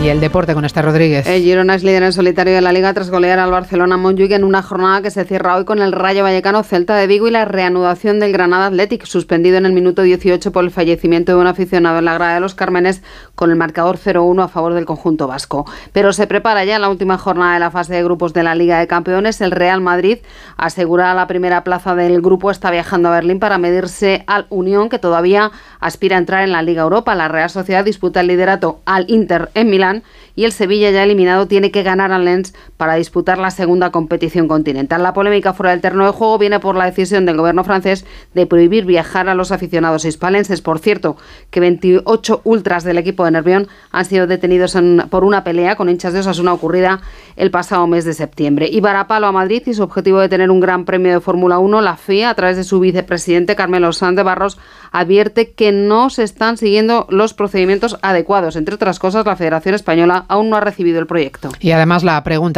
Y el deporte con este Rodríguez. El Girona es líder en solitario de la Liga tras golear al Barcelona Montjuic en una jornada que se cierra hoy con el Rayo Vallecano Celta de Vigo y la reanudación del Granada Athletic, suspendido en el minuto 18 por el fallecimiento de un aficionado en la grada de los Cármenes con el marcador 0-1 a favor del conjunto vasco. Pero se prepara ya la última jornada de la fase de grupos de la Liga de Campeones. El Real Madrid asegura la primera plaza del grupo, está viajando a Berlín para medirse al Unión, que todavía aspira a entrar en la Liga Europa. La Real Sociedad disputa el liderato al Inter en Milán y el Sevilla ya eliminado tiene que ganar al Lens para disputar la segunda competición continental. La polémica fuera del terreno de juego viene por la decisión del gobierno francés de prohibir viajar a los aficionados hispalenses. Por cierto, que 28 ultras del equipo de Nervión han sido detenidos por una pelea con hinchas de Osasuna ocurrida el pasado mes de septiembre. Y Barapalo a Madrid y su objetivo de tener un gran premio de Fórmula 1, la FIA, a través de su vicepresidente Carmelo de Barros, advierte que no se están siguiendo los procedimientos adecuados. Entre otras cosas, la Federación Española aún no ha recibido el proyecto. Y además la pregunta